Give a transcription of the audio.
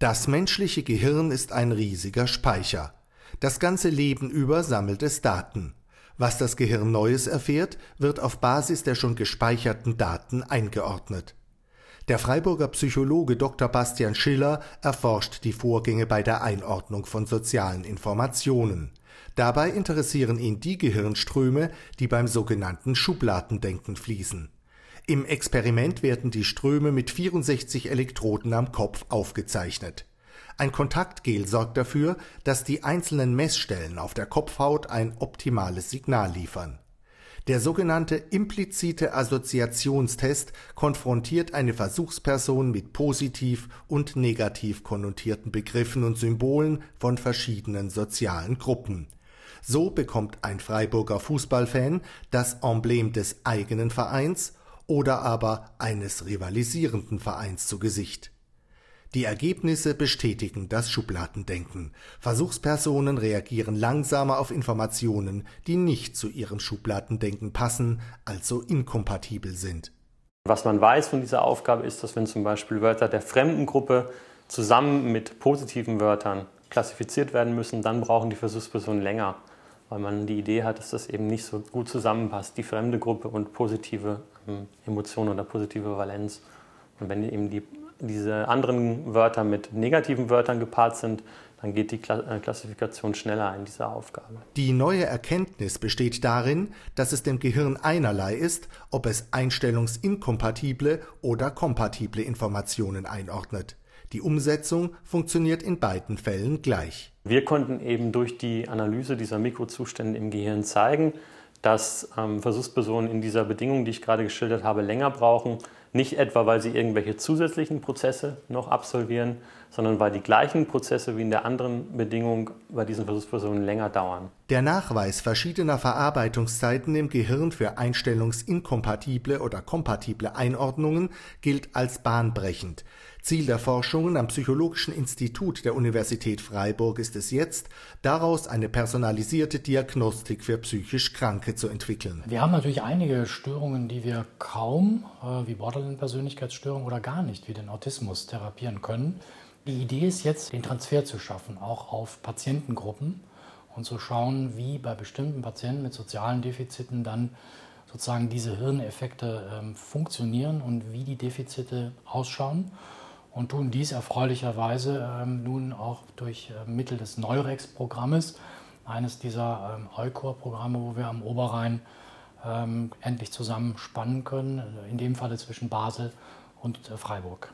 Das menschliche Gehirn ist ein riesiger Speicher. Das ganze Leben über sammelt es Daten. Was das Gehirn Neues erfährt, wird auf Basis der schon gespeicherten Daten eingeordnet. Der Freiburger Psychologe Dr. Bastian Schiller erforscht die Vorgänge bei der Einordnung von sozialen Informationen. Dabei interessieren ihn die Gehirnströme, die beim sogenannten Schubladendenken fließen. Im Experiment werden die Ströme mit 64 Elektroden am Kopf aufgezeichnet. Ein Kontaktgel sorgt dafür, dass die einzelnen Messstellen auf der Kopfhaut ein optimales Signal liefern. Der sogenannte implizite Assoziationstest konfrontiert eine Versuchsperson mit positiv und negativ konnotierten Begriffen und Symbolen von verschiedenen sozialen Gruppen. So bekommt ein Freiburger Fußballfan das Emblem des eigenen Vereins oder aber eines rivalisierenden Vereins zu Gesicht. Die Ergebnisse bestätigen das Schubladendenken. Versuchspersonen reagieren langsamer auf Informationen, die nicht zu ihrem Schubladendenken passen, also inkompatibel sind. Was man weiß von dieser Aufgabe ist, dass wenn zum Beispiel Wörter der fremden Gruppe zusammen mit positiven Wörtern klassifiziert werden müssen, dann brauchen die Versuchspersonen länger weil man die Idee hat, dass das eben nicht so gut zusammenpasst, die fremde Gruppe und positive ähm, Emotionen oder positive Valenz. Und wenn eben die, diese anderen Wörter mit negativen Wörtern gepaart sind, dann geht die äh, Klassifikation schneller in dieser Aufgabe. Die neue Erkenntnis besteht darin, dass es dem Gehirn einerlei ist, ob es einstellungsinkompatible oder kompatible Informationen einordnet. Die Umsetzung funktioniert in beiden Fällen gleich. Wir konnten eben durch die Analyse dieser Mikrozustände im Gehirn zeigen, dass ähm, Versuchspersonen in dieser Bedingung, die ich gerade geschildert habe, länger brauchen. Nicht etwa, weil sie irgendwelche zusätzlichen Prozesse noch absolvieren, sondern weil die gleichen Prozesse wie in der anderen Bedingung bei diesen Versuchspersonen länger dauern. Der Nachweis verschiedener Verarbeitungszeiten im Gehirn für einstellungsinkompatible oder kompatible Einordnungen gilt als bahnbrechend. Ziel der Forschungen am Psychologischen Institut der Universität Freiburg ist es jetzt, daraus eine personalisierte Diagnostik für psychisch Kranke zu entwickeln. Wir haben natürlich einige Störungen, die wir kaum, äh, wie Borderline-Persönlichkeitsstörung oder gar nicht, wie den Autismus, therapieren können. Die Idee ist jetzt, den Transfer zu schaffen, auch auf Patientengruppen und zu schauen, wie bei bestimmten Patienten mit sozialen Defiziten dann sozusagen diese Hirneffekte ähm, funktionieren und wie die Defizite ausschauen und tun dies erfreulicherweise ähm, nun auch durch äh, Mittel des Neurex-Programmes, eines dieser ähm, Eucor-Programme, wo wir am Oberrhein ähm, endlich zusammen spannen können, in dem Falle zwischen Basel und äh, Freiburg.